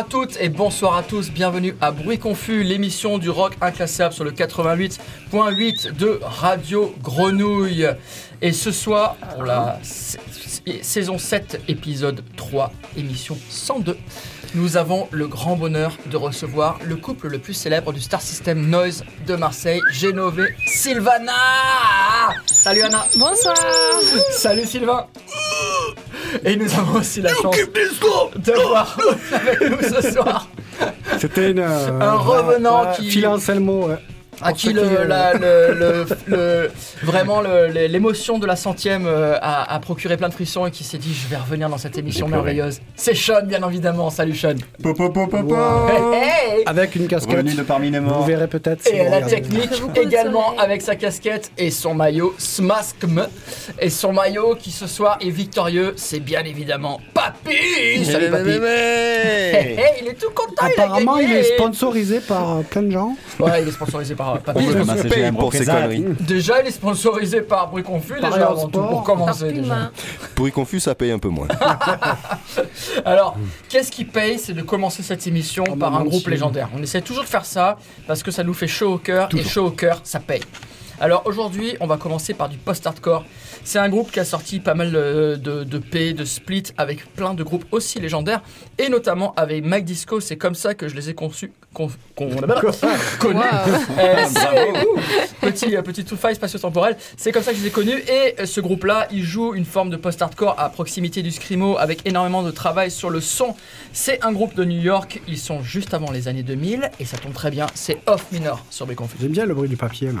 À toutes et bonsoir à tous, bienvenue à Bruit Confus, l'émission du rock inclassable sur le 88.8 de Radio Grenouille. Et ce soir, pour la sa- saison 7, épisode 3, émission 102, nous avons le grand bonheur de recevoir le couple le plus célèbre du Star System Noise de Marseille, Génové Sylvana. Salut Anna. Bonsoir. Salut Sylvain Et nous avons aussi la chance de voir avec nous ce soir C'était une, euh, Un revenant qui- Phil Anselmo, ouais. À qui le, euh, la- le- le- le- vraiment l'émotion de la centième euh, a, a procuré plein de frissons et qui s'est dit je vais revenir dans cette émission merveilleuse. C'est Sean bien évidemment, salut Sean. Hey, hey Avec une casquette. Revenu de parmi les Vous verrez peut-être. si et la technique également avec sa casquette et son maillot Smaskm. Et son maillot qui ce soir est victorieux, c'est bien évidemment Papy Salut Papy Hey, hey, il est tout content, Apparemment, il a il gagné. est sponsorisé par euh, plein de gens. Ouais, il est sponsorisé par On CGM pour ces conneries. Déjà, il est sponsorisé par Bruit Confus, Par déjà, avant tout, pour commencer. Déjà. Pourri confus, ça paye un peu moins. Alors, qu'est-ce qui paye C'est de commencer cette émission Oh, par un groupe légendaire. On essaie toujours de faire ça parce que ça nous fait chaud au cœur et chaud au cœur, ça paye. Alors aujourd'hui, on va commencer par du post-hardcore. C'est un groupe qui a sorti pas mal euh, de, de P, de split avec plein de groupes aussi légendaires et notamment avec Mike Disco. C'est comme ça que je les ai conçus. Con, con- connus. Euh, ouh, petit, euh, petit faille spatio-temporel. C'est comme ça que je les ai connus. Et euh, ce groupe-là, il joue une forme de post-hardcore à proximité du screamo avec énormément de travail sur le son. C'est un groupe de New York. Ils sont juste avant les années 2000 et ça tombe très bien. C'est Off Minor sur Béconfus. J'aime bien le bruit du papier là.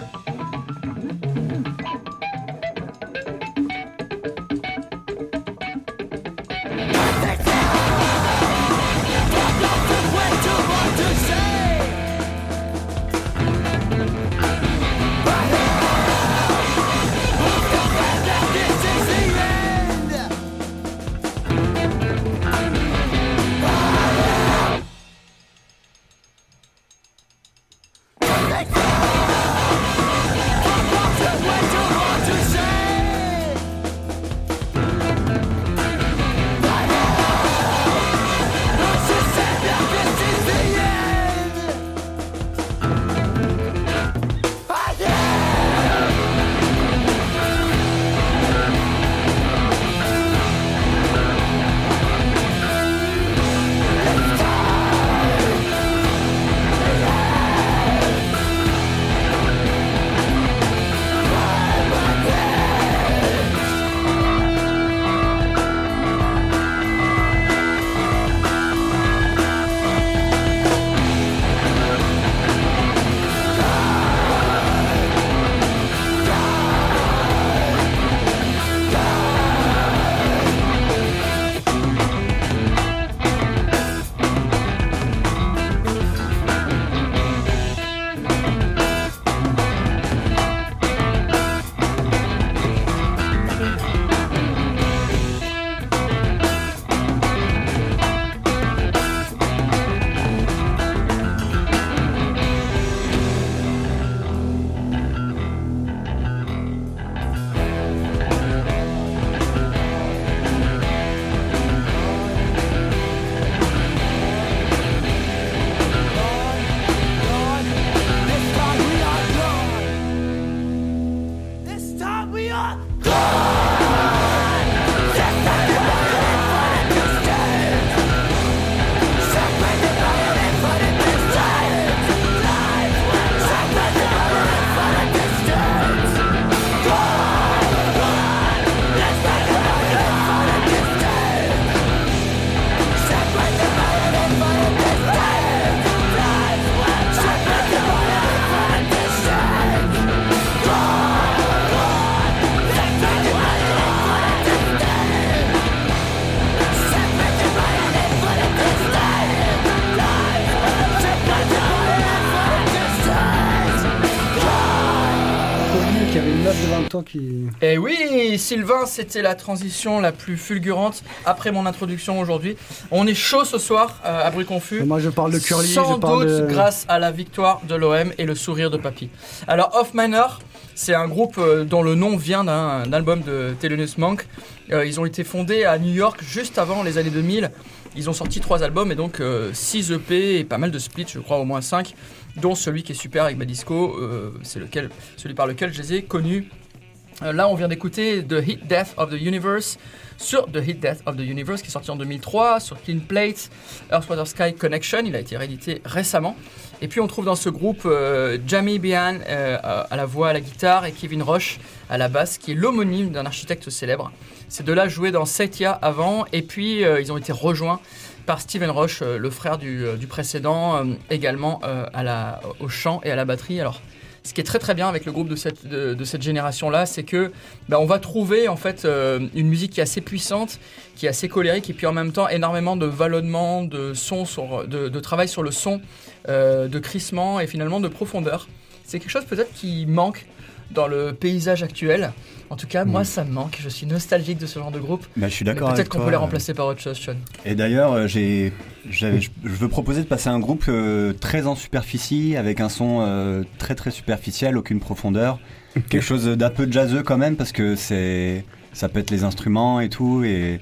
Et oui, Sylvain, c'était la transition la plus fulgurante après mon introduction aujourd'hui. On est chaud ce soir euh, à Bruit Confus. Moi je parle de Curly, Sans je parle doute de. grâce à la victoire de l'OM et le sourire de Papy. Alors Off Minor, c'est un groupe euh, dont le nom vient d'un album de Thelonious Monk Euh, ils ont été fondés à New York juste avant les années 2000. Ils ont sorti trois albums et donc 6 EP et pas mal de splits, je crois au moins 5, dont celui qui est super avec Madisco, euh, c'est lequel, celui par lequel je les ai connus. Euh, là, on vient d'écouter The Hit Death of the Universe sur The Hit Death of the Universe qui est sorti en 2003 sur Clean Plate, Earth Water Sky Connection. Il a été réédité récemment. Et puis on trouve dans ce groupe euh, Jamie Bian euh, à la voix, à la guitare et Kevin Roche à la basse, qui est l'homonyme d'un architecte célèbre. Ces deux-là jouaient dans Setia avant, et puis ils ont été rejoints par Steven Roche, le frère du, précédent, également au chant et à la batterie. Alors, ce qui est très très bien avec le groupe de cette, de, cette génération-là, c'est que bah, on va trouver en fait euh, une musique qui est assez puissante, qui est assez colérique, et puis en même temps énormément de vallonnement, de sur, de, de travail sur le son, euh, de crissement et finalement de profondeur. C'est quelque chose peut-être qui manque dans le paysage actuel. En tout cas, moi, Mm. ça me manque. Je suis nostalgique de ce genre de groupe. Bah, je suis d'accord Peut-être qu'on peut les euh, remplacer par autre chose, Sean. Et d'ailleurs, euh, j'ai, je veux proposer de passer un groupe euh, très en superficie, avec un son euh, très très superficiel, aucune profondeur, quelque chose d'un peu jazzeux quand même, parce que c'est, ça pète les instruments et tout, et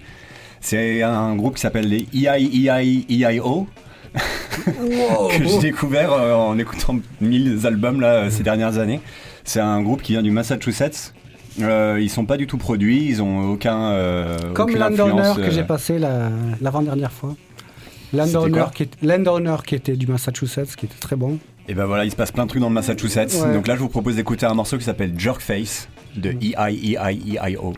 c'est un groupe qui s'appelle les E EIEIEIO. que j'ai découvert euh, en écoutant mille albums là, ces dernières années. C'est un groupe qui vient du Massachusetts. Euh, ils sont pas du tout produits, ils ont aucun. euh, Comme Landowner que euh, j'ai passé la- l'avant-dernière fois. Landowner qui, est- Landowner qui était du Massachusetts, qui était très bon. Et ben voilà, il se passe plein de trucs dans le Massachusetts. Ouais. Donc là, je vous propose d'écouter un morceau qui s'appelle Jerkface de E-I-E-I-E-I-O.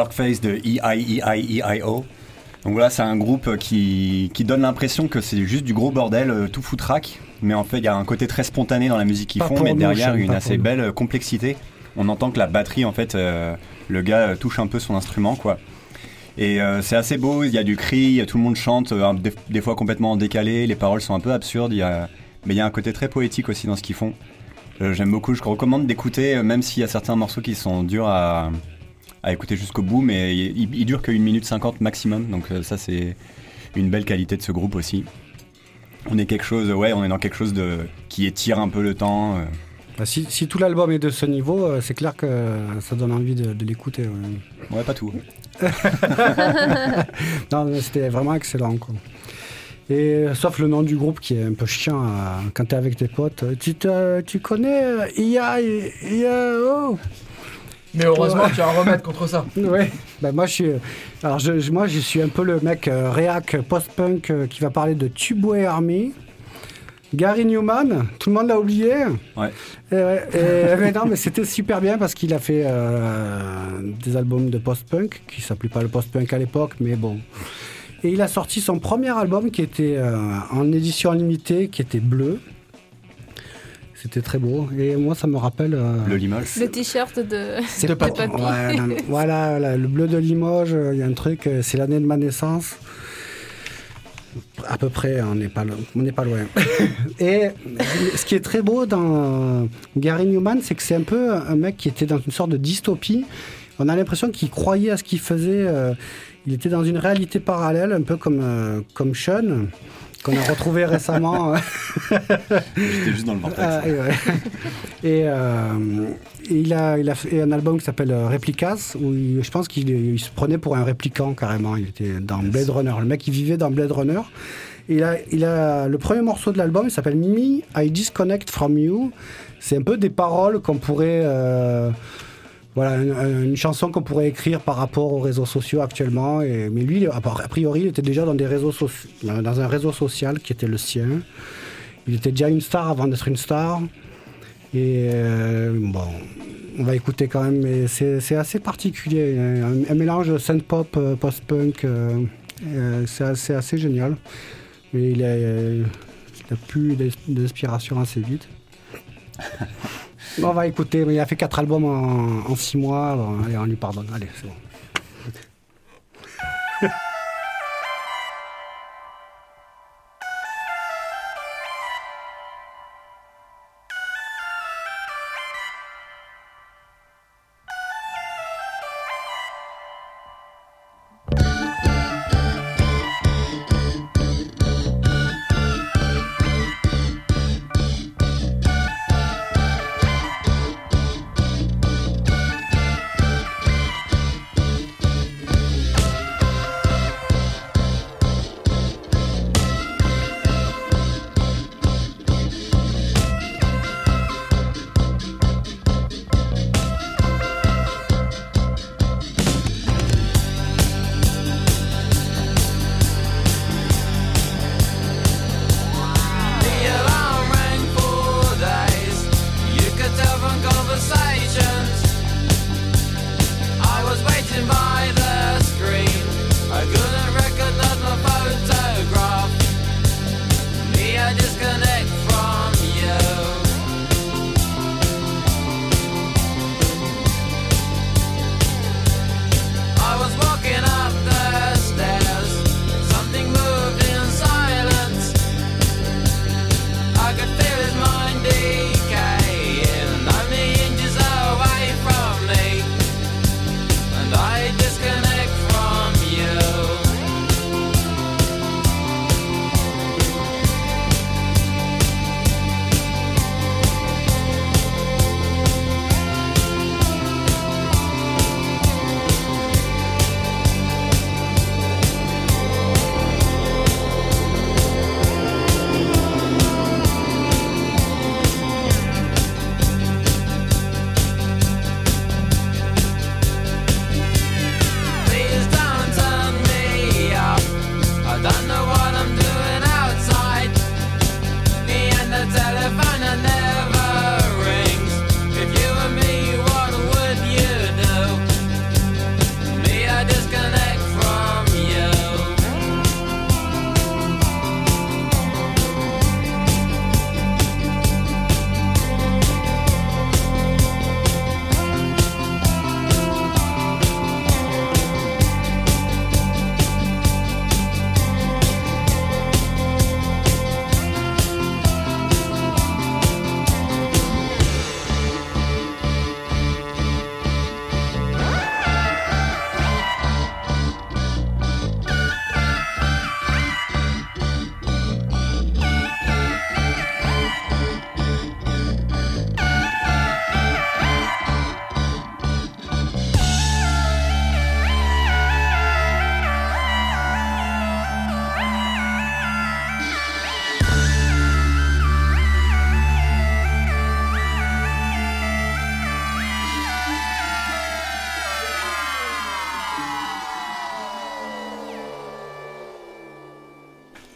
Jerkface de E-I-E-I-E-I-O. Donc voilà, c'est un groupe qui, qui donne l'impression que c'est juste du gros bordel, euh, tout foutraque. Mais en fait, il y a un côté très spontané dans la musique qu'ils font, mais nous, derrière une assez nous. belle complexité. On entend que la batterie, en fait, euh, le gars euh, touche un peu son instrument, quoi. Et euh, c'est assez beau, il y a du cri, tout le monde chante, euh, des, des fois complètement en décalé, les paroles sont un peu absurdes, il y a, mais il y a un côté très poétique aussi dans ce qu'ils font. J'aime beaucoup, je recommande d'écouter, même s'il y a certains morceaux qui sont durs à, à écouter jusqu'au bout, mais il, il, dure que 1 minute 50 maximum, donc euh, ça c'est une belle qualité de ce groupe aussi. On est quelque chose, ouais, on est dans quelque chose de qui étire un peu le temps. euh. Bah, si, si tout l'album est de ce niveau, euh, c'est clair que ça donne envie de, de l'écouter. ouais. Ouais, pas tout. Non, c'était vraiment excellent. Quoi. Et sauf le nom du groupe qui est un peu chiant quand t'es avec tes potes. Tu, te- tu connais IA, IA, oh Mais heureusement, tu as un remède contre ça. Ouais. Ben moi je suis, alors je, je- moi je suis un peu le mec euh, réac post-punk euh, qui va parler de Tubeway Army. Gary Newman, tout le monde l'a oublié. Ouais. Et ouais, et- mais non, mais c'était super bien parce qu'il a fait euh, des albums de post-punk qui s'appelaient pas le post-punk à l'époque, mais bon. Et il a sorti son premier album qui était euh, en édition limitée, qui était bleu. C'était très beau. Et moi, ça me rappelle. euh, Le Limoges. Le t-shirt de. c'est de pas- papy. Ouais, non, non. voilà, là, le bleu de Limoges, euh, il y a un truc, euh, c'est l'année de ma naissance. À peu près, on n'est pas, lo- on n'est pas loin. Et ce qui est très beau dans Gary Newman, c'est que c'est un peu un mec qui était dans une sorte de dystopie. On a l'impression qu'il croyait à ce qu'il faisait. il était dans une réalité parallèle, un peu comme, comme Sean, qu'on a retrouvé récemment. J'étais juste dans le vortex. Ah, et ouais. et, euh, et il, a, il a fait un album qui s'appelle euh, Replicas, où il- je pense qu'il il se prenait pour un répliquant carrément. Il était dans Blade Runner. Le mec, il vivait dans Blade Runner. Et il, a, il a le premier morceau de l'album, il s'appelle Me, I Disconnect From You. C'est un peu des paroles qu'on pourrait. euh, voilà, une, chanson qu'on pourrait écrire par rapport aux réseaux sociaux actuellement. Mais lui, a priori, il était déjà dans, des réseaux soci- dans un réseau social qui était le sien. Il était déjà une star avant d'être une star. Et euh, bon, on va écouter quand même, mais c'est assez particulier. Un, mélange synth-pop, euh, post-punk, euh, c'est assez, génial. Mais il a, il a plus d'ins- d'inspiration assez vite. On va écouter, mais il a fait quatre albums en, en six mois. Bon, allez, on lui pardonne. Allez, c'est bon.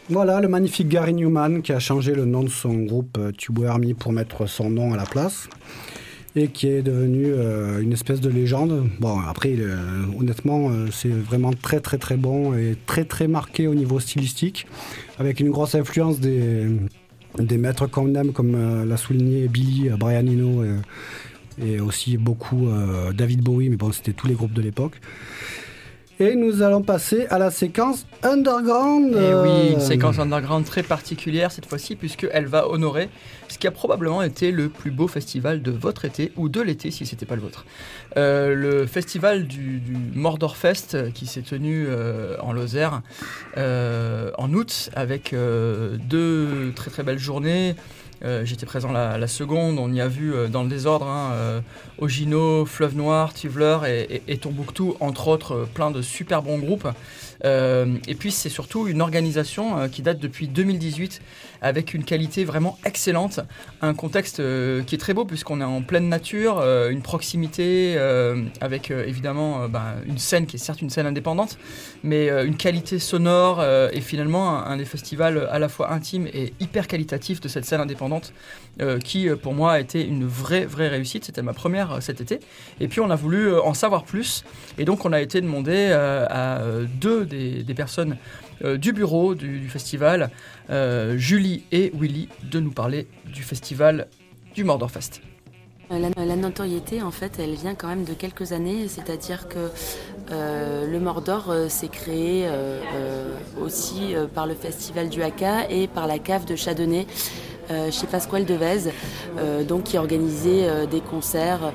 Voilà le magnifique Gary Newman qui a changé le nom de son groupe euh, Tube Army pour mettre son nom à la place et qui est devenu euh, une espèce de légende. Bon, après, euh, honnêtement, c'est vraiment très très très bon et très très marqué au niveau stylistique, avec une grosse influence des, maîtres qu'on aime, comme l'a souligné Billy, Brian Eno et aussi beaucoup David Bowie, mais bon, c'était tous les groupes de l'époque. Et nous allons passer à la séquence underground. Et oui, une séquence underground très particulière cette fois-ci, puisqu'elle va honorer ce qui a probablement été le plus beau festival de votre été, ou de l'été si c'était pas le vôtre. Euh, le festival du, du Mordor Fest euh, qui s'est tenu euh, en Lozère en août, avec deux très très belles journées. Euh, J'étais présent la, seconde, on y a vu euh, dans le désordre hein, euh, Ogino, Fleuve Noir, Tuveler et, Tombouctou, entre autres, plein de super bons groupes. Euh, et puis c'est surtout une organisation euh, qui date depuis 2018 avec une qualité vraiment excellente, un contexte euh, qui est très beau puisqu'on est en pleine nature, une proximité avec évidemment ben, une scène qui est certes une scène indépendante, mais une qualité sonore et finalement un, un des festivals à la fois intime et hyper qualitatif de cette scène indépendante qui pour moi a été une vraie vraie réussite. C'était ma première cet été. Et puis on a voulu en savoir plus et donc on a été demandé à deux des, des personnes euh, du bureau du, festival, euh, Julie et Willy, de nous parler du festival du Mordorfest. La, la notoriété, en fait, elle vient quand même de quelques années, c'est-à-dire que euh, le Mordor euh, s'est créé euh, euh, aussi euh, par le festival du Haka et par la cave de Chardonnay euh, chez Pasquale Devez, euh, donc qui organisait euh, des concerts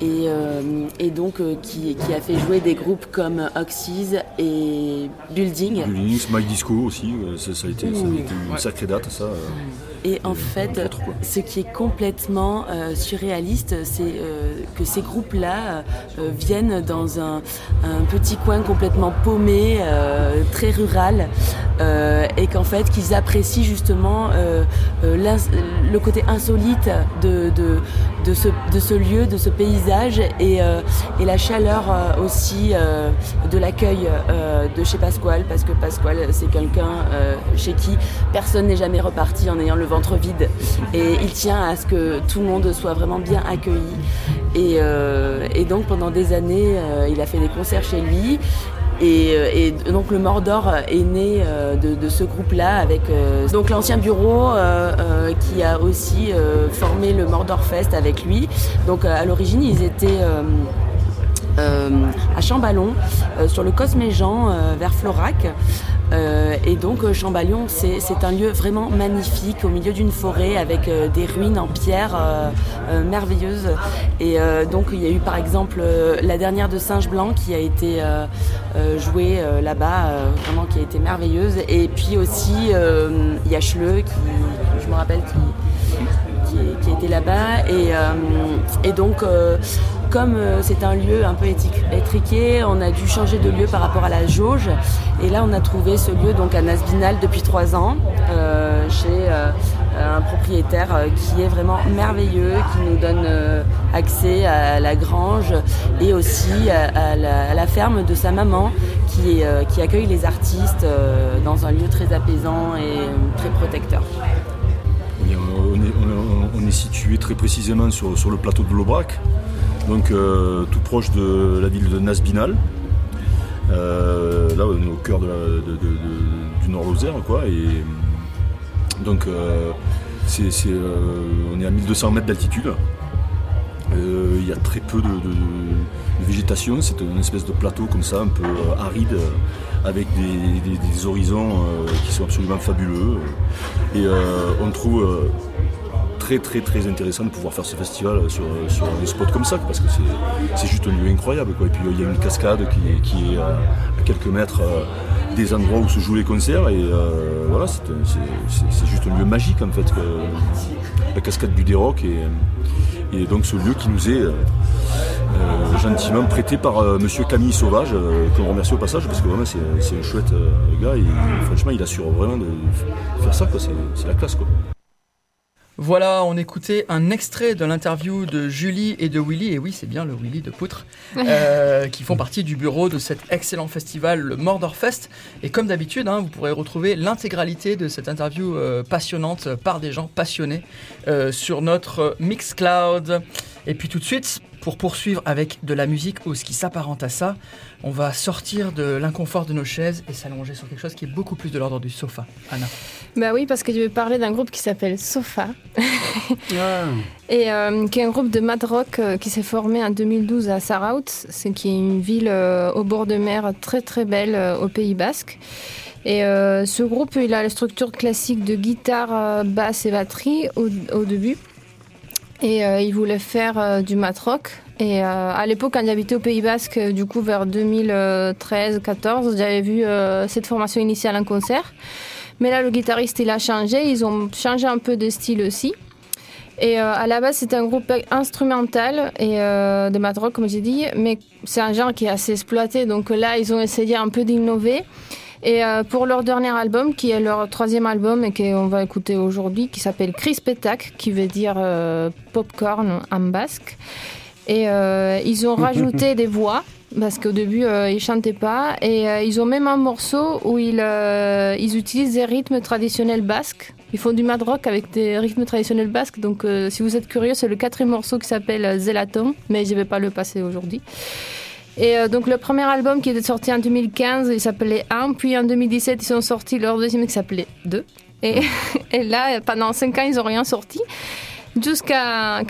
et, euh, et donc euh, qui, qui a fait jouer des groupes comme Oxys et Building. Linux, My Disco aussi, euh, ça, ça a été, ça a été une Ouais. sacrée date, ça. Et en fait, ce qui est complètement euh, surréaliste, c'est euh, que ces groupes-là euh, viennent dans un, un petit coin complètement paumé, euh, très rural, euh, et qu'en fait, qu'ils apprécient justement euh, euh, le côté insolite de, ce, lieu, de ce paysage, et, la chaleur aussi de l'accueil de chez Pasquale, parce que Pasquale, c'est quelqu'un chez qui personne n'est jamais reparti en ayant le ventre vide. Et il tient à ce que tout le monde soit vraiment bien accueilli. Et, donc pendant des années, il a fait des concerts chez lui. Et, euh, et donc le Mordor est né euh, de, de ce groupe-là avec euh, donc l'ancien bureau euh, euh, qui a aussi euh, formé le Mordor Fest avec lui. Donc euh, à l'origine ils étaient euh, euh, à Chamballon, euh, sur le Cosméjean, euh, vers Florac. Euh, et donc euh, Chamballon, c'est un lieu vraiment magnifique au milieu d'une forêt avec euh, des ruines en pierre euh, euh, merveilleuses. Et euh, donc il y a eu par exemple la dernière de Singe Blanc qui a été jouée là-bas, vraiment qui a été merveilleuse. Et puis aussi euh, Yacheleux, qui je me rappelle qui, qui, était là-bas. Et, euh, donc, euh, comme euh, c'est un lieu un peu étriqué, on a dû changer de lieu par rapport à la jauge. Et là, on a trouvé ce lieu donc à Nasbinal depuis trois ans, chez un propriétaire qui est vraiment merveilleux, qui nous donne accès à la grange et aussi à, la, ferme de sa maman, qui, accueille les artistes dans un lieu très apaisant et très protecteur. Situé très précisément sur, sur le plateau de l'Aubrac, donc euh, tout proche de la ville de Nasbinal. Euh, là, on est au cœur du Nord-Lozère, quoi. Et donc, euh, on est à 1200 mètres d'altitude. Il y a très peu de, végétation, c'est une espèce de plateau comme ça, un peu aride, avec des, des- horizons qui sont absolument fabuleux. Et on trouve très très très intéressant de pouvoir faire ce festival sur, sur des spots comme ça, parce que c'est- juste un lieu incroyable. Quoi. Et puis il y a une cascade qui qui est à, quelques mètres euh, des endroits où se jouent les concerts, et euh, voilà, c'est juste un lieu magique en fait, que- la cascade du Déroc. Et, et donc ce lieu qui nous est euh, euh, gentiment prêté par euh, monsieur Camille Sauvage, euh, qu'on remercie au passage, parce que vraiment c'est un chouette euh, gars, et franchement il assure vraiment de faire ça, quoi. c'est c'est la classe. Quoi. Voilà, on écoutait un extrait de l'interview de Julie et de Willy, et oui, c'est bien le Willy de Poutre, euh, qui font partie du bureau de cet excellent festival, le Mordor Fest. Et comme d'habitude, hein, vous pourrez retrouver l'intégralité de cette interview euh, passionnante par des gens passionnés euh, sur notre Mixcloud. Et puis tout de suite, pour poursuivre avec de la musique ou ce qui s'apparente à ça, on va sortir de l'inconfort de nos chaises et s'allonger sur quelque chose qui est beaucoup plus de l'ordre du sofa. Anna. Bah oui, parce que je vais parler d'un groupe qui s'appelle Sofa. Et euh, qui est un groupe de mad rock euh, qui s'est formé en 2012 à Saraut, c'est qui est une ville euh, au bord de mer très très belle au Pays Basque. Et euh, ce groupe, il a la structure classique de guitare, basse et batterie au, au début. Et euh, il voulait faire euh, du mat rock. Et euh, à l'époque, quand j'habitais au Pays Basque, euh, du coup vers 2013-14, j'avais vu euh, cette formation initiale en concert. Mais là, le guitariste, il a changé. Ils ont changé un peu de style aussi. Et à la base, c'est un groupe instrumental et euh, de mat rock, comme j'ai dit, mais c'est un genre qui est assez exploité. Donc là, ils ont essayé un peu d'innover. Et euh, pour leur dernier album, qui est leur troisième album et qu'on va écouter aujourd'hui, qui s'appelle Crispetak, qui veut dire euh, popcorn en basque. Et euh, ils ont rajouté des voix parce qu'au début euh, ils chantaient pas et euh, ils ont même un morceau où ils, euh, ils utilisent des rythmes traditionnels basques. Ils font du mad rock avec des rythmes traditionnels basques. Donc si vous êtes curieux, c'est le quatrième morceau qui s'appelle Zelaton, mais je vais pas le passer aujourd'hui. Et euh, donc le premier album qui était sorti en 2015, il s'appelait 1, puis en 2017 ils ont sorti leur deuxième qui s'appelait 2. Et, et là, pendant 5 ans, ils n'ont rien sorti, jusqu'à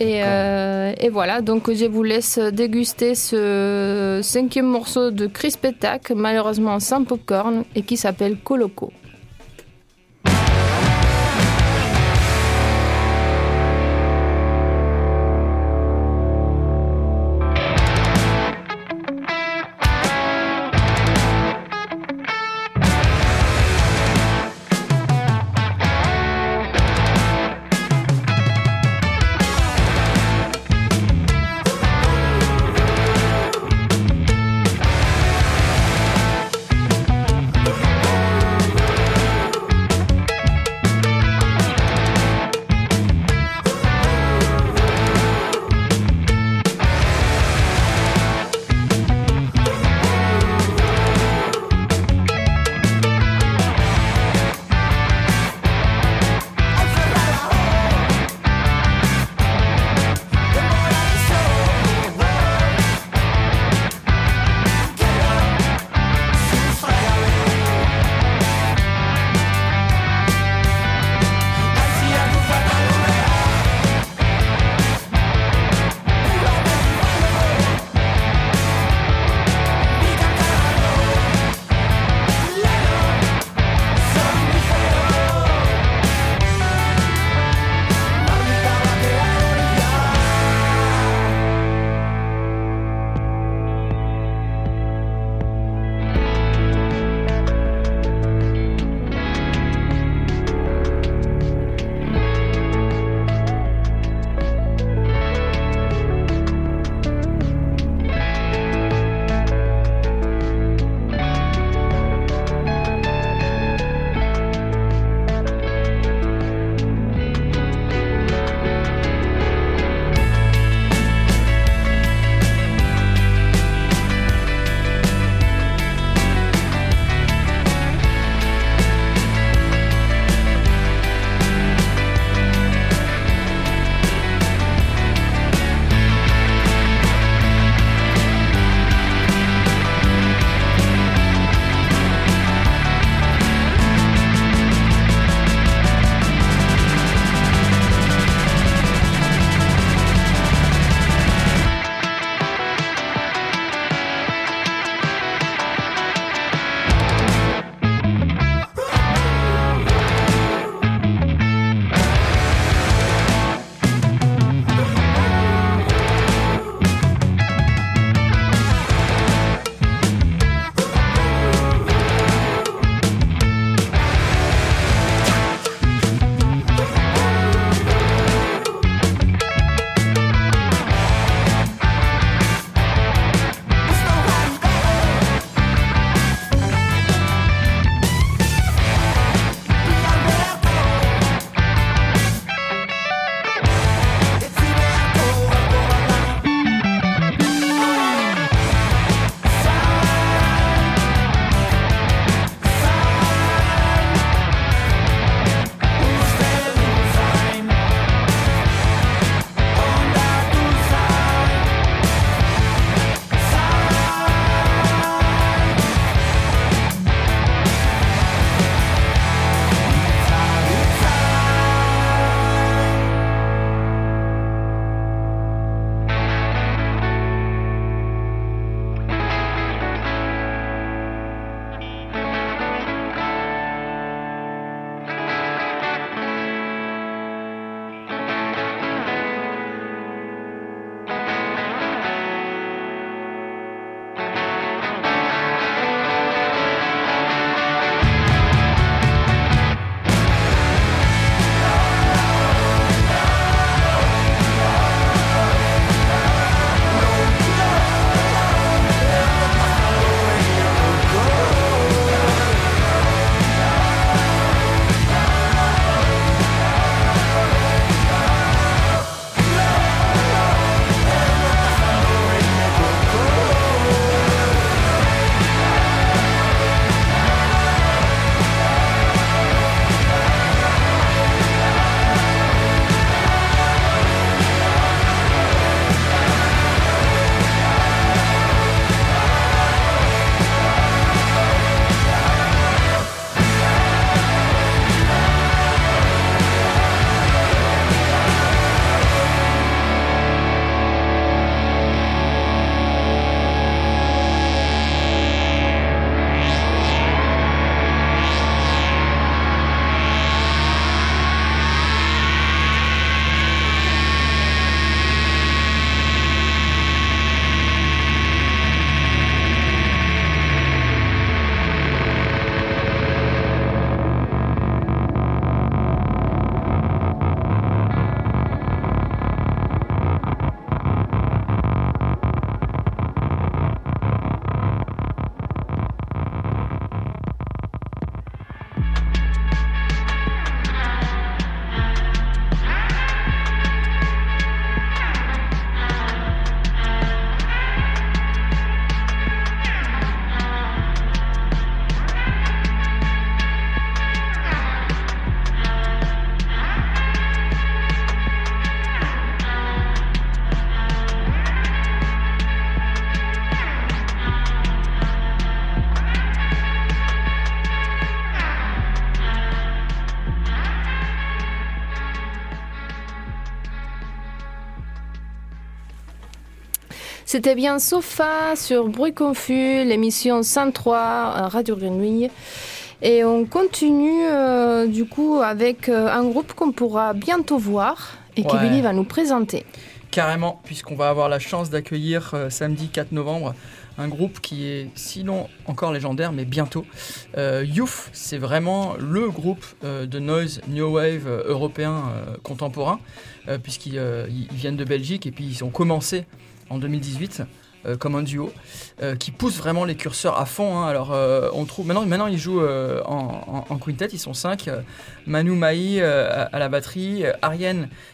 Et, popcorn. euh, et voilà, donc je vous laisse déguster ce cinquième morceau de Crispetak, malheureusement sans popcorn, et qui s'appelle Coloco. C'était bien Sofa sur Bruit Confus, l'émission 103 euh, Radio Grenouille. Et on continue euh, du coup avec euh, un groupe qu'on pourra bientôt voir et que Ouais. Billy va nous présenter. Carrément, puisqu'on va avoir la chance d'accueillir euh, samedi 4 novembre un groupe qui est sinon encore légendaire, mais bientôt. Euh, Youth, c'est vraiment le groupe euh, de noise new wave européen euh, contemporain, puisqu'ils ils- ils viennent de Belgique et puis ils ont commencé en 2018 euh, comme un duo euh, qui pousse vraiment les curseurs à fond. hein. Alors euh, on trouve maintenant, maintenant ils jouent en, en, quintet, ils sont cinq. Manu Maï à, la batterie, euh,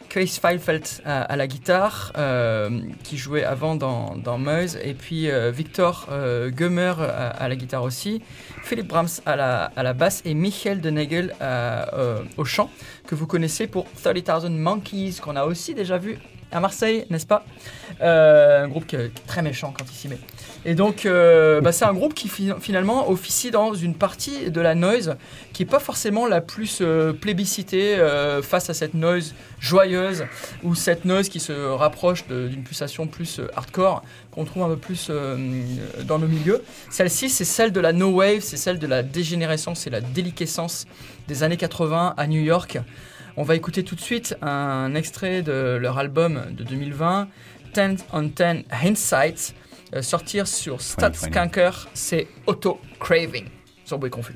Ariane Keis-Feilfeld à, la guitare, euh, qui jouait avant dans, dans Meuse, et puis euh, Victor euh, Gummer à, à la guitare aussi, Philippe Brahms à la, à la basse et Michael de Nagel euh, au chant, que vous connaissez pour 30,000 Monkeys, qu'on a aussi déjà vu à Marseille, n'est-ce pas? Euh, Un groupe qui est très méchant quand il s'y met. Et donc, euh, bah, c'est un groupe qui fi- finalement officie dans une partie de la noise qui n'est pas forcément la plus euh, plébiscitée euh, face à cette noise joyeuse ou cette noise qui se rapproche d'une pulsation plus hardcore qu'on trouve un peu plus dans nos milieux. Celle-ci, c'est celle de la no wave, c'est celle de la dégénérescence et la déliquescence des années 80 à New York. On va écouter tout de suite un extrait de leur album de 2020, 10 on 10 Hindsight, sortir sur Statskanker, c'est Auto Craving, sur Bruit Confus.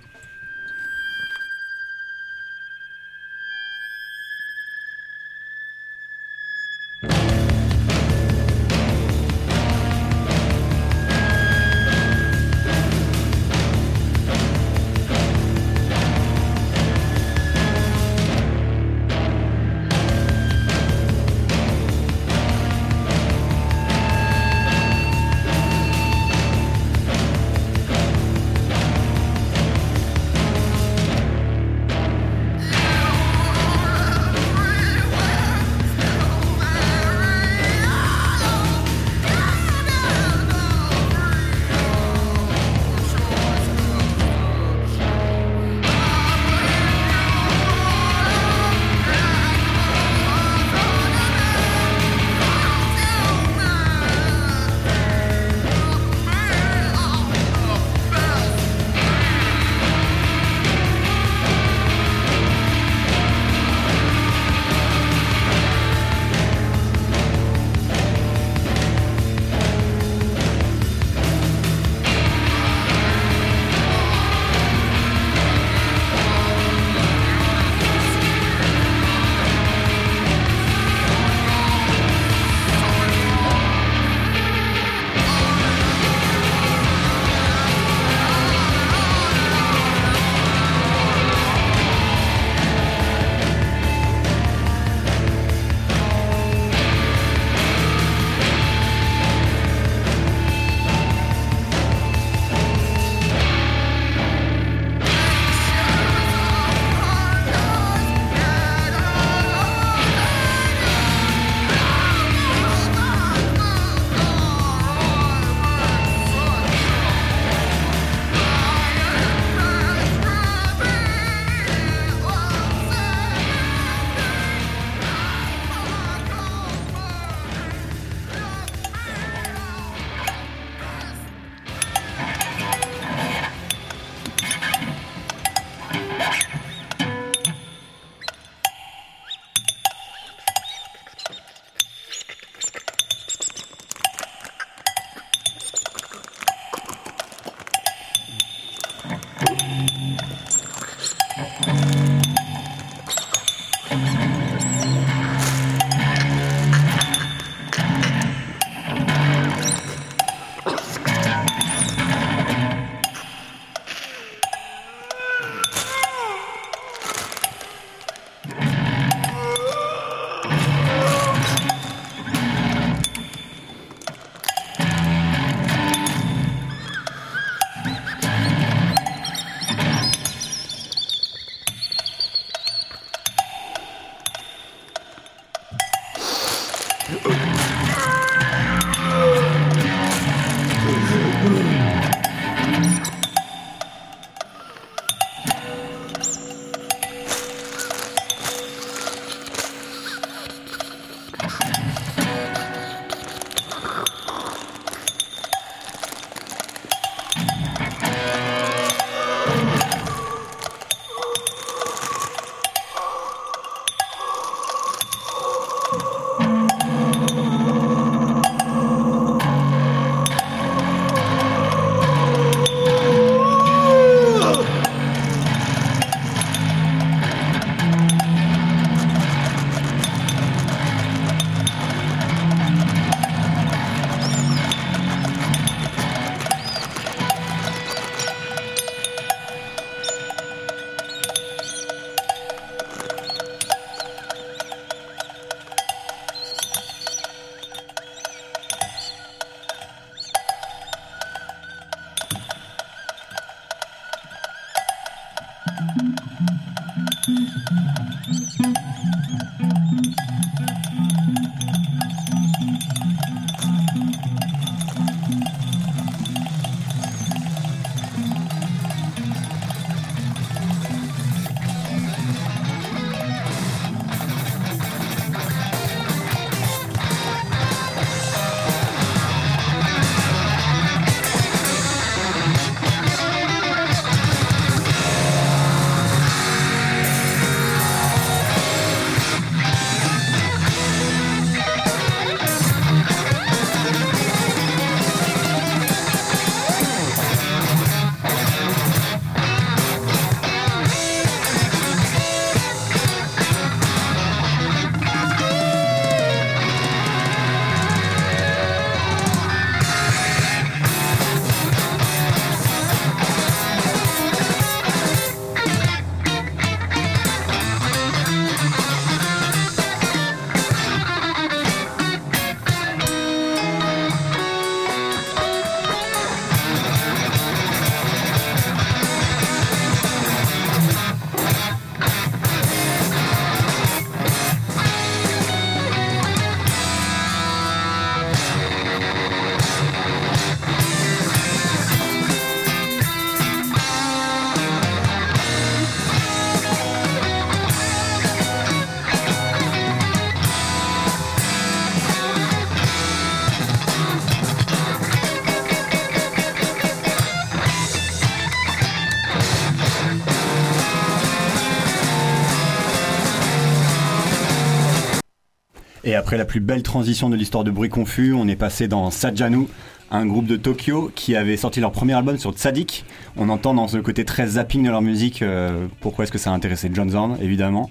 Et après la plus belle transition de l'histoire de Bruit Confus, on est passé dans Sajanu, un groupe de Tokyo qui avait sorti leur premier album sur Tzadik. On entend dans ce côté très zapping de leur musique euh, pourquoi est-ce que ça a intéressé John Zorn, évidemment.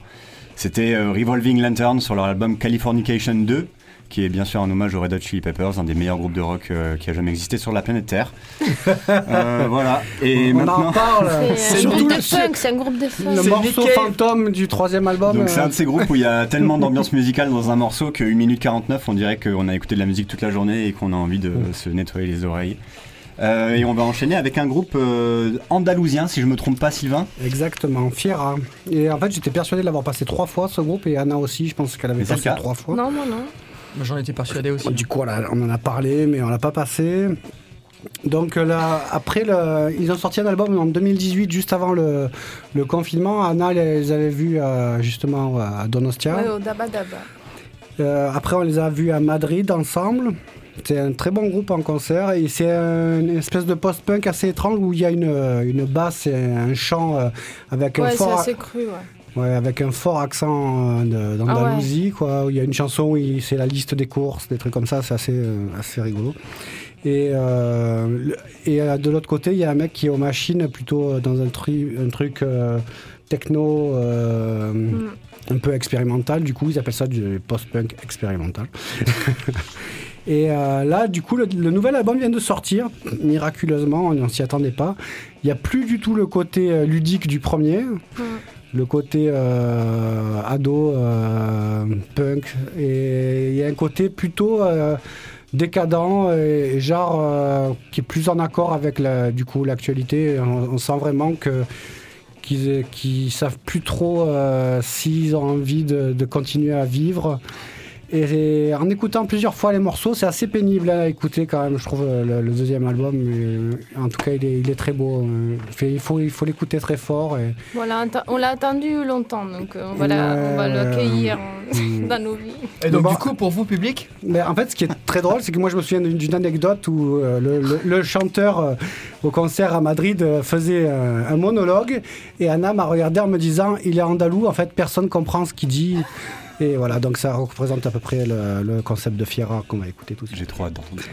C'était euh, Revolving Lantern sur leur album Californication 2, qui est bien sûr un hommage aux Red Hot Chili Peppers, un des meilleurs groupes de rock euh, qui a jamais existé sur la planète Terre. Euh, voilà. Et On en maintenant. parle. C'est un groupe de le- funk, c'est un groupe de funk. Le morceau fantôme du troisième album. Donc c'est euh, un de ces groupes où il y a tellement d'ambiance musicale dans un morceau que 1 minute 49, on dirait qu'on a écouté de la musique toute la journée et qu'on a envie de se nettoyer les oreilles. Euh, et on va enchaîner avec un groupe euh, andalousien, si je me trompe pas, Sylvain. Exactement, Fiera. Et en fait, j'étais persuadé de l'avoir passé trois fois ce groupe et Anna aussi, je pense qu'elle avait passé trois fois. Non, moi non. J'en étais persuadé aussi. Du coup, on, en a parlé, mais on l'a pas passé. Donc euh, là, après, le- ils ont sorti un album en 2018, juste avant le, le confinement. Anna les avait vus euh, justement à Donostia. Ouais, au Daba Daba. Euh, après, on les a vus à Madrid ensemble. C'est un très bon groupe en concert et c'est un- une espèce de post-punk assez étrange où il y a une, euh, une basse et un chant euh, avec un Ouais, c'est fort assez cru, ouais. Ouais, avec un fort accent euh, d'Andalousie, quoi. où Il y a une chanson c'est la liste des courses, des trucs comme ça, c'est assez, euh, assez rigolo. Et, euh, et de l'autre côté, il y a un mec qui est aux machines, plutôt dans un, tri- un truc euh, techno euh, Mm. un peu expérimental. Du coup, ils appellent ça du post-punk expérimental. Et là, du coup, le, le nouvel album vient de sortir, miraculeusement, on ne s'y attendait pas. Il n'y a plus du tout le côté ludique du premier le côté euh, ado, euh, punk, et il y a un côté plutôt euh, décadent et, genre qui est plus en accord avec du coup l'actualité. On, sent vraiment que qu'ils qu'ils savent plus trop s'ils ont envie de continuer à vivre. Et en écoutant plusieurs fois les morceaux, c'est assez pénible à écouter quand même, je trouve, le, le deuxième album. Mais, en tout cas, il est, il est très beau. Euh, fait- Il faut il faut l'écouter très fort. Et, Voilà, on l'a attendu longtemps, donc euh, on va, la- l'accueillir Mm. dans nos vies. Et donc, Bon. du coup, pour vous, public, Mais en fait, ce qui est très drôle, c'est que moi, je me souviens d'une- anecdote où euh, le, le- le chanteur euh, au concert à Madrid euh, faisait euh, un monologue et Anna m'a regardé en me disant il est andalou, en fait, personne comprend ce qu'il dit. Et voilà, donc ça représente à peu près le, concept de Fiera qu'on va écouter suite. J'ai trop hâte d'entendre ça.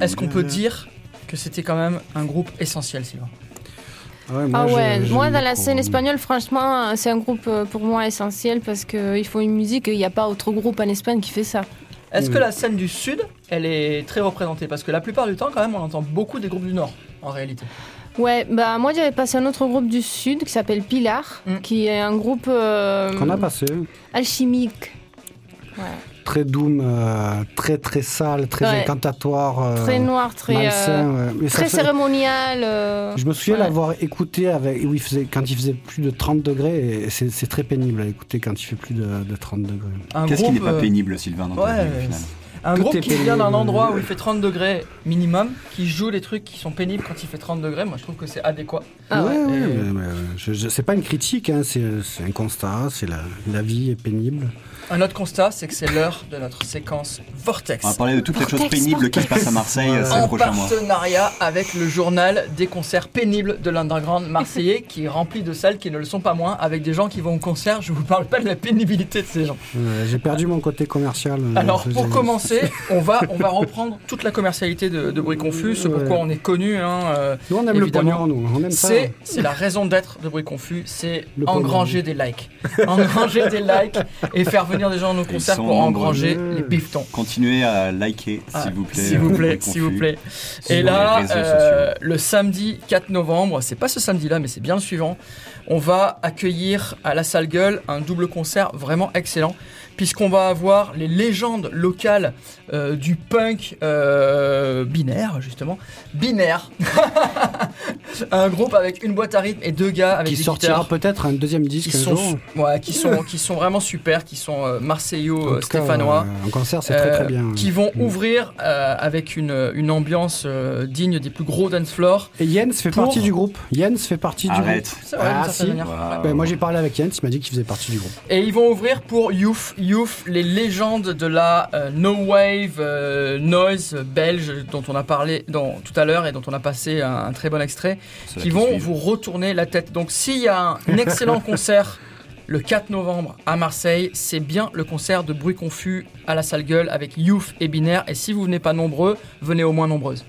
Est-ce qu'on peut dire que c'était quand même un groupe essentiel, Sylvain Ouais, moi, Ah ouais, moi dans la scène espagnole, franchement, c'est un groupe euh, pour moi essentiel parce qu'il faut une musique, il n'y a pas autre groupe en Espagne qui fait ça. Est-ce que Mm. la scène du Sud, elle est très représentée? Parce que la plupart du temps, quand même, on entend beaucoup des groupes du Nord, en réalité. Ouais, bah moi j'avais passé un autre groupe du Sud qui s'appelle Pilar, Mm. qui est un groupe euh, Qu'on a passé. alchimique. Ouais. Très doom, euh, très très sale, très Ouais. incantatoire. euh, Très noir, très, malsain, euh, ouais. Mais ça très fait- cérémonial. euh, Je me souviens ouais. l'avoir écouté avec, où il faisait, quand il faisait plus de 30 degrés, et c'est c'est très pénible à écouter quand il fait plus de, de 30 degrés. Un Qu'est-ce qui n'est pas pénible, Sylvain, dans ta Ouais, vie, au final Un Tout groupe qui vient d'un endroit où il fait 30 degrés minimum, qui joue des trucs qui sont pénibles quand il fait 30 degrés, moi je trouve que c'est adéquat. Ah ouais, ouais. ouais, Et- mais- mais, je- je- c'est pas une critique, hein, c'est c'est un constat, c'est la, la vie est pénible. Un autre constat, c'est que c'est l'heure de notre séquence Vortex. On va parler de toutes les choses Vortex, pénibles qui se passent à Marseille euh, ces en prochains mois. partenariat avec le journal des concerts pénibles de l'underground marseillais qui est rempli de salles qui ne le sont pas moins avec des gens qui vont au concert. Je vous parle pas de la pénibilité de ces gens. Euh, J'ai perdu mon côté commercial. euh, Alors pour commencer, on va, on va reprendre toute la commercialité de, de Bruit Confus, ce Ouais. pourquoi on est connu. hein, euh, Nous on aime évidemment, le pognon, nous, on aime ça. c'est, c'est la raison d'être de Bruit Confus, c'est pognon. engranger des likes. Engranger des likes et faire venir des gens à nos concerts pour engranger les bifetons. Continuez à liker, Ah, s'il vous plaît. S'il vous plaît, s'il vous plaît. Et là, euh, le samedi 4 novembre, c'est pas ce samedi-là, mais c'est bien le suivant, on va accueillir à la salle gueule un double concert vraiment excellent, puisqu'on va avoir les légendes locales euh, du punk euh, binaire, justement. Binaire. un groupe avec une boîte à rythme et deux gars avec qui des sortira peut-être un deuxième disque Qui un sont, jour. ouais, qui, sont, qui sont vraiment super, qui sont euh, En marseillaux, cas, stéphanois. euh, en concert, c'est très très Euh, bien. Qui vont Mm. ouvrir euh, avec une, une ambiance euh, digne des plus gros dance floors. Et Jens fait pour- partie du groupe. Jens fait partie du groupe. Vrai, Ah, Ben, moi j'ai parlé avec Jens, il m'a dit qu'il faisait partie du groupe. Et ils vont ouvrir pour Youth, Youth, les légendes de la euh, no wave euh, noise belge dont on a parlé dans- tout à l'heure et dont on a passé un, un très bon extrait, qui vont suivent. vous retourner la tête. Donc s'il y a un, excellent concert le 4 novembre à Marseille, c'est bien le concert de Bruit Confus à la salle gueule avec Youth et Binaire. Et si vous venez pas nombreux, venez au moins nombreuses.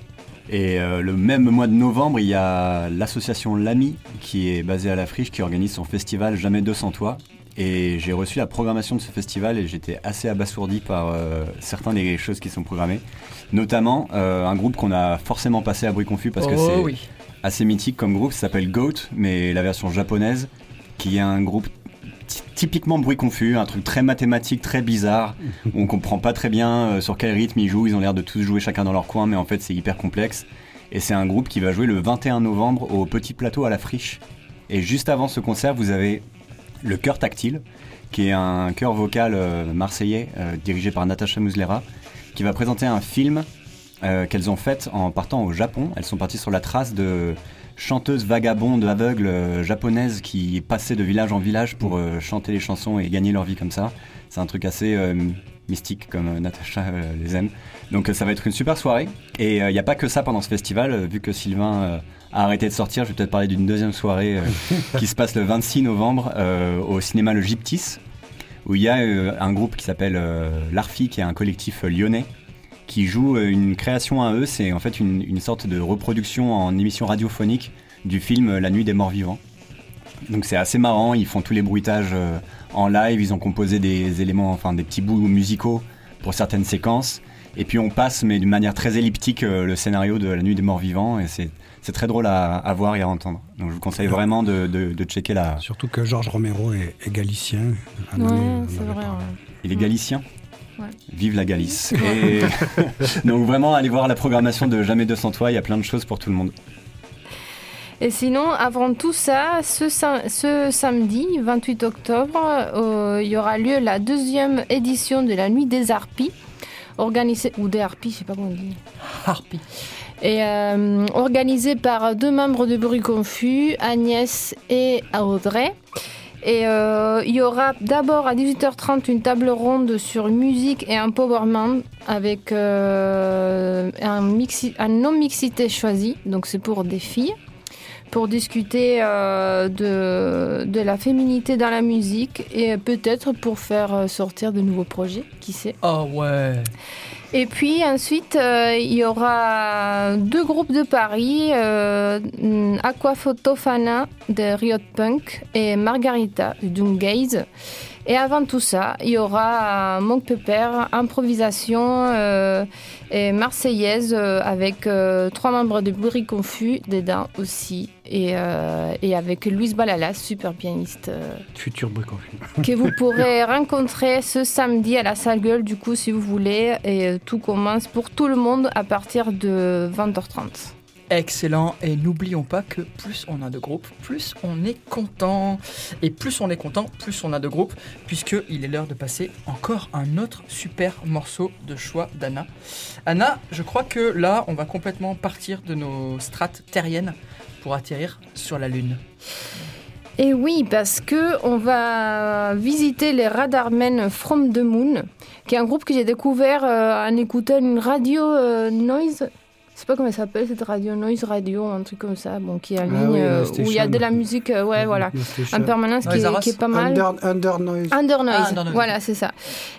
Et euh, le même mois de novembre, il y a l'association L'Ami, qui est basée à la Friche, qui organise son festival Jamais 200 Toi. Et j'ai reçu la programmation de ce festival et j'étais assez abasourdi par euh, certaines des choses qui sont programmées. Notamment euh, un groupe qu'on a forcément passé à bruit confus parce que oh c'est oui. assez mythique comme groupe, ça s'appelle Goat, mais la version japonaise, qui est un groupe typiquement bruit confus, un truc très mathématique, très bizarre. on comprend pas très bien euh, sur quel rythme ils jouent. Ils ont l'air de tous jouer chacun dans leur coin, mais en fait c'est hyper complexe. Et c'est un groupe qui va jouer le 21 novembre au Petit Plateau à la Friche. Et juste avant ce concert, vous avez le Cœur Tactile, qui est un chœur vocal euh, marseillais euh, dirigé par Natacha Muslera, qui va présenter un film euh, qu'elles ont fait en partant au Japon. Elles sont parties sur la trace de chanteuses vagabondes aveugles euh, japonaises qui passaient de village en village pour euh, chanter les chansons et gagner leur vie comme ça. C'est un truc assez mystique comme Natacha les aime. Donc ça va être une super soirée. Et il n'y a pas que ça pendant ce festival, vu que Sylvain a arrêté de sortir, je vais peut-être parler d'une deuxième soirée qui se passe le 26 novembre au cinéma Le Gyptis, où il y a un groupe qui s'appelle L'Arfi, qui est un collectif lyonnais, qui joue euh, une création à eux. C'est en fait une, une sorte de reproduction en émission radiophonique du film euh, La Nuit des Morts Vivants. Donc c'est assez marrant, ils font tous les bruitages euh, en live, ils ont composé des éléments, enfin des petits bouts musicaux pour certaines séquences. Et puis on passe, mais d'une manière très elliptique, le scénario de La Nuit des Morts Vivants. Et c'est, c'est très drôle à, à voir et à entendre. Donc je vous conseille vraiment de, de, de checker la... Surtout que Georges Romero est, est galicien. Ah, non, Ouais, c'est vrai. ouais. Il est galicien? Ouais. Vive la Galice. Et donc vraiment, allez voir la programmation de Jamais 200 Toi, il y a plein de choses pour tout le monde. Et sinon, avant tout ça, ce, sam- ce samedi 28 octobre, euh, il y aura lieu la deuxième édition de la Nuit des Harpies, organisée, ou des Harpies, je sais pas comment on dit. Harpy. Et euh, organisée par deux membres de Bruit Confus, Agnès et Audrey. Et euh, il y aura d'abord à 18h30 une table ronde sur musique et empowerment avec euh, un, mixi- un non-mixité choisi, donc c'est pour des filles. pour discuter euh, de, de la féminité dans la musique et peut-être pour faire sortir de nouveaux projets, qui sait? Oh ouais. Et puis ensuite, euh, il y aura deux groupes de Paris, euh, Aquafotofana de Riot Punk et Margarita du Doom. Et avant tout ça, il y aura euh, Monk Pepper, improvisation euh, et marseillaise euh, avec euh, trois membres de Bruit Confus dedans aussi. Et, et avec Louise Balalas, super pianiste, Futur bruit confus. que vous pourrez rencontrer ce samedi à la salle Gueule, du coup, si vous voulez. Et tout commence pour tout le monde à partir de 20h30. Excellent. Et n'oublions pas que plus on a de groupes, plus on est content. Et plus on est content, plus on a de groupes, puisqu'il est l'heure de passer encore un autre super morceau de choix d'Anna. Anna, je crois que là, on va complètement partir de nos strates terriennes pour atterrir sur la Lune. Et oui, parce que on va visiter les Radarmen From the Moon, qui est un groupe que j'ai découvert euh, en écoutant une radio euh, noise. Je sais pas comment elle s'appelle cette radio, Noise Radio, un truc comme ça, bon, qui est en Ah ligne, oui, euh, où il y a de la musique, euh, ouais, voilà, en permanence, qui est, Arras. qui est pas mal. Under, under noise. Under Noise, Ah, Under Noise. voilà, c'est ça.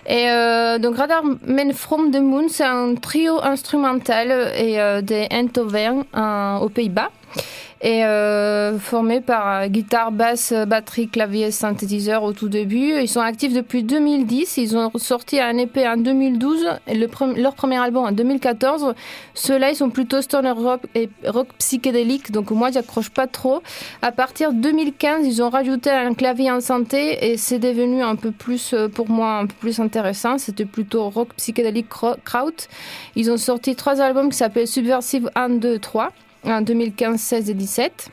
Et euh, donc Radar Men From the Moon, c'est un trio instrumental et euh, des Eindhoven en- aux Pays-Bas. Et euh, formé par euh, guitare, basse, batterie, clavier, synthétiseur au tout début. Ils sont actifs depuis 2010. Ils ont sorti un EP en 2012 et leur premier album en 2014. Ceux-là, ils sont plutôt stoner rock et rock psychédélique. Donc moi, j'accroche pas trop. À partir de 2015, ils ont rajouté un clavier en santé et c'est devenu un peu plus, euh, pour moi, un peu plus intéressant. C'était plutôt rock psychédélique kraut. Ils ont sorti trois albums qui s'appellent Subversive 1, 2, 3 en 2015, 16 et 17.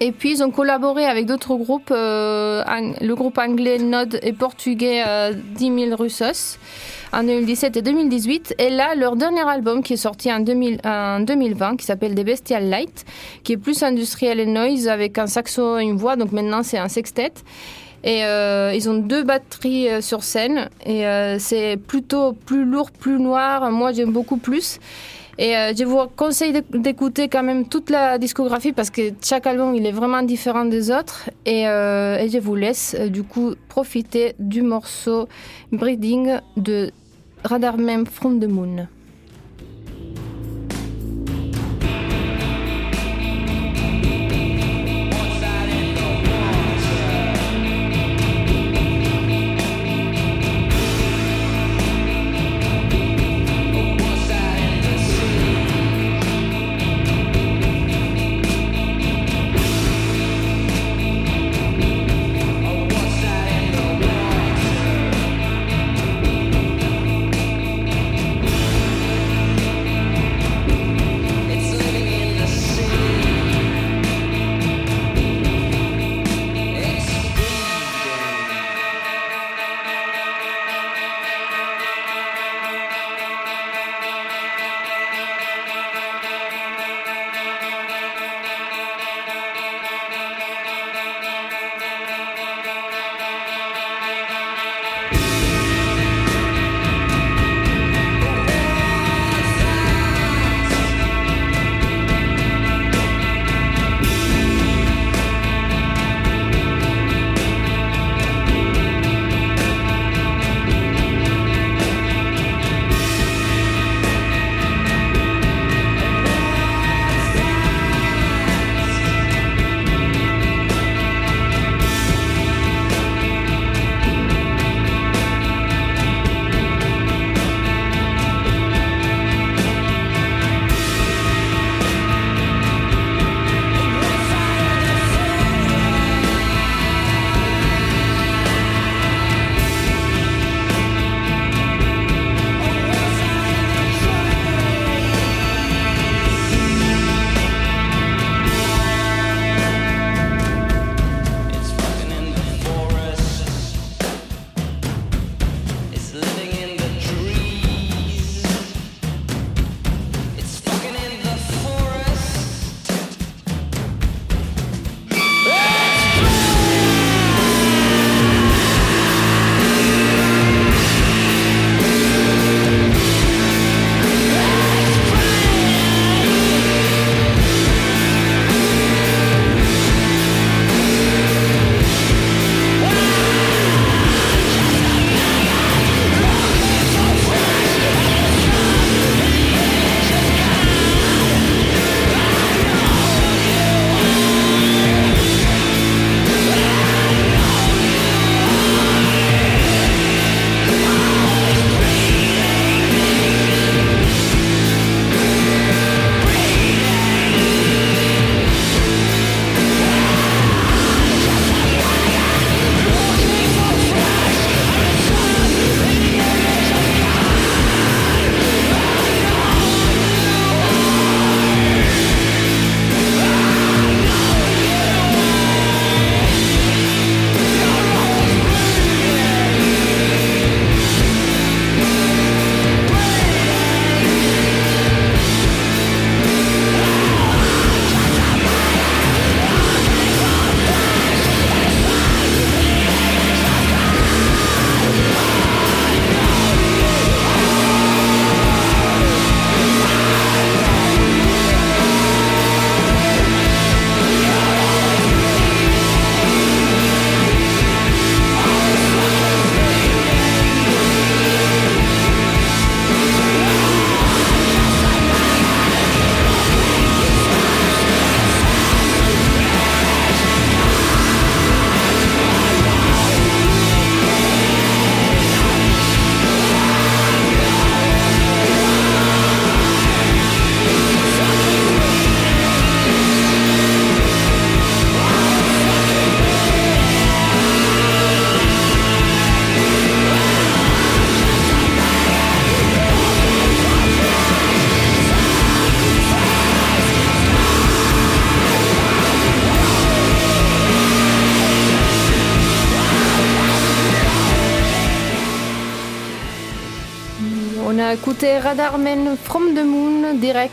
Et puis ils ont collaboré avec d'autres groupes, euh, le groupe anglais Node et portugais euh, 10 000 Russos en 2017 et 2018. Et là, leur dernier album qui est sorti en, 2000 en 2020, qui s'appelle The Bestial Light, qui est plus industriel et noise avec un saxo et une voix. Donc maintenant, c'est un sextet. Et euh, ils ont deux batteries euh, sur scène. Et c'est plutôt plus lourd, plus noir. Moi, j'aime beaucoup plus. Et euh, je vous conseille d'éc- d'écouter quand même toute la discographie parce que chaque album il est vraiment différent des autres. Et, euh, et je vous laisse euh, du coup profiter du morceau Breeding de Radar Mem From the Moon.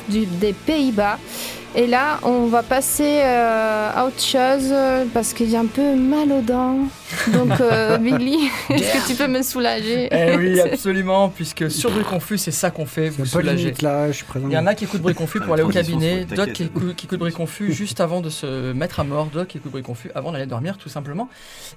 Du- des Pays-Bas. Et là, on va passer euh, à autre chose euh, parce que j'ai un peu mal aux dents. Donc, euh, Billy, est-ce que tu peux me soulager Eh oui, absolument, puisque sur Bruit Confus, c'est ça qu'on fait, vous soulager. là, je. Il y en a qui écoutent Bruit Confus pour aller au cabinet, d'autres qui qui écoutent Bruit Confus juste avant de se mettre à mort, d'autres qui écoutent Bruit Confus avant d'aller dormir, tout simplement.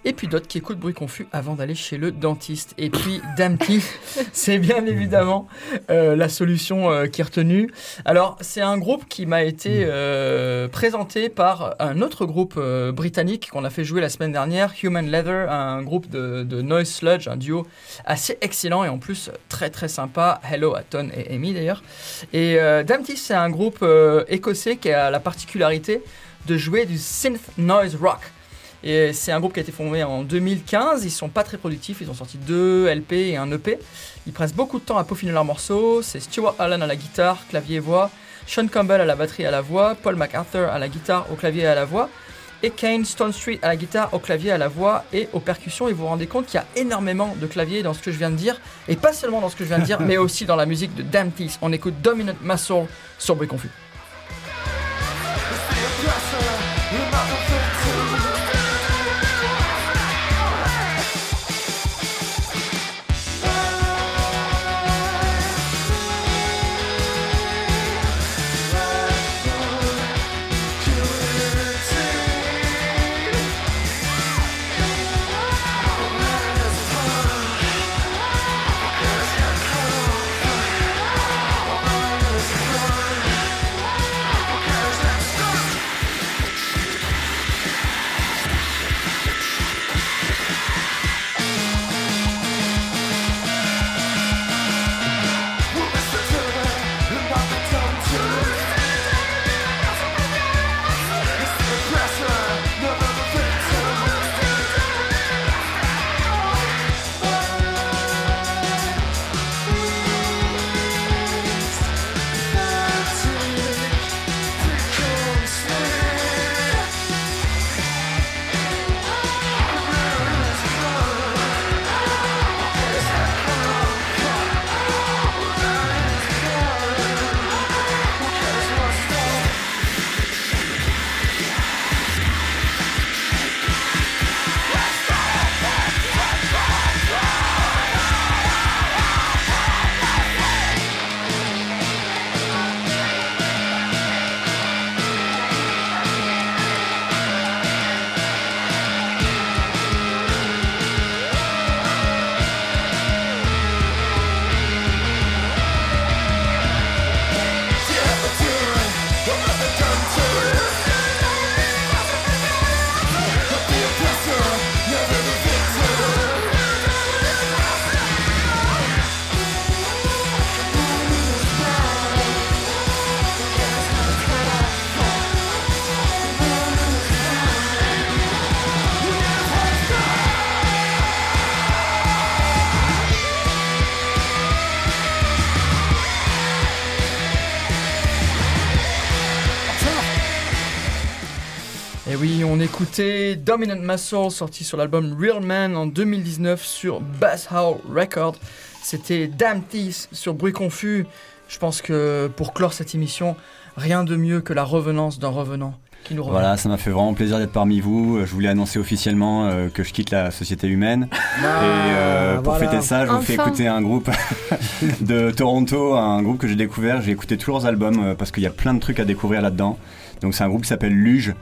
Et puis d'autres qui écoutent Bruit Confus avant d'aller chez le dentiste. Et puis Damty, c'est bien évidemment euh, la solution euh, qui est retenue. Alors, c'est un groupe qui m'a été euh, présenté par un autre groupe euh, britannique qu'on a fait jouer la semaine dernière, Human Leather, un groupe de, noise sludge, un duo assez excellent et en plus très très sympa. Hello à Ton et Amy d'ailleurs. Et euh, c'est un groupe euh, écossais qui a la particularité de jouer du synth noise rock. Et c'est un groupe qui a été formé en 2015. Ils sont pas très productifs. Ils ont sorti deux LP et un EP. Ils pressent beaucoup de temps à peaufiner leurs morceaux. C'est Stuart Allen à la guitare, clavier et voix. Sean Campbell à la batterie et à la voix. Paul MacArthur à la guitare, au clavier et à la voix. Et Kane Stone Street à la guitare, au clavier, à la voix et aux percussions. Et vous vous rendez compte qu'il y a énormément de claviers dans ce que je viens de dire. Et pas seulement dans ce que je viens de dire, mais aussi dans la musique de Damn Teeth. On écoute Dominant Muscle sur Bruit Confus. Écoutait Dominant Muscle sorti sur l'album Real Man en 2019 sur Bass Howl Record. C'était Damn Teeth sur Bruit Confus. Je pense que pour clore cette émission, rien de mieux que la revenance d'un revenant qui nous revient. Voilà, ça m'a fait vraiment plaisir d'être parmi vous. Je voulais annoncer officiellement euh, que je quitte la société humaine. Et euh, pour voilà. fêter ça, je vous fais écouter un groupe de Toronto, un groupe que j'ai découvert. J'ai écouté tous leurs albums euh, parce qu'il y a plein de trucs à découvrir là-dedans. Donc c'est un groupe qui s'appelle Luge.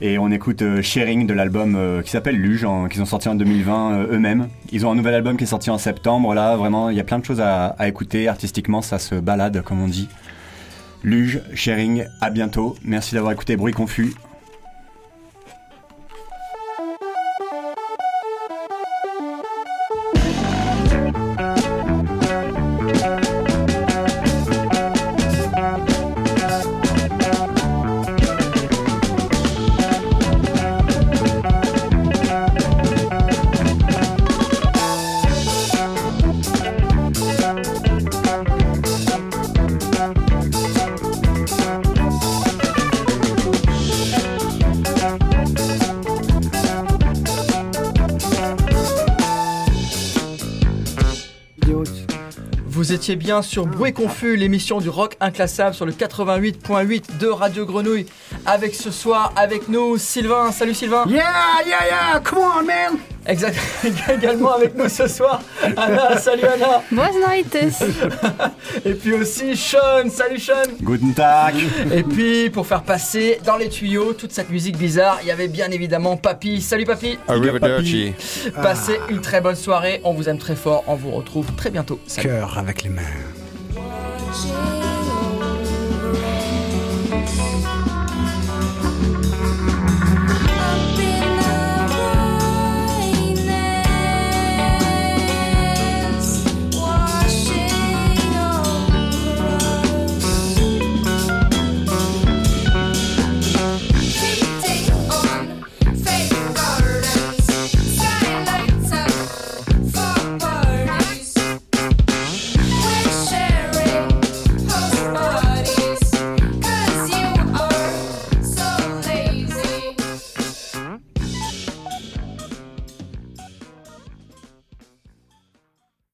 Et on écoute euh, Sharing de l'album euh, qui s'appelle Luge, en- qu'ils ont sorti en 2020 euh, eux-mêmes. Ils ont un nouvel album qui est sorti en septembre. Là, vraiment, il y a plein de choses à, à écouter. Artistiquement, ça se balade, comme on dit. Luge, Sharing, à bientôt. Merci d'avoir écouté Bruit Confus. Bien sur Bruit Confus, l'émission du rock inclassable sur le 88.8 de Radio Grenouille. Avec ce soir, avec nous, Sylvain. Salut Sylvain. Yeah, yeah, yeah, come on, man! Exact. Également avec nous ce soir, Anna. Salut Anna. Noites Et puis aussi Sean. Salut Sean. Guten Tag Et puis pour faire passer dans les tuyaux toute cette musique bizarre, il y avait bien évidemment Papy. Salut Papy. Arrivederci. Passez une très bonne soirée. On vous aime très fort. On vous retrouve très bientôt. Salut. Cœur avec les mains.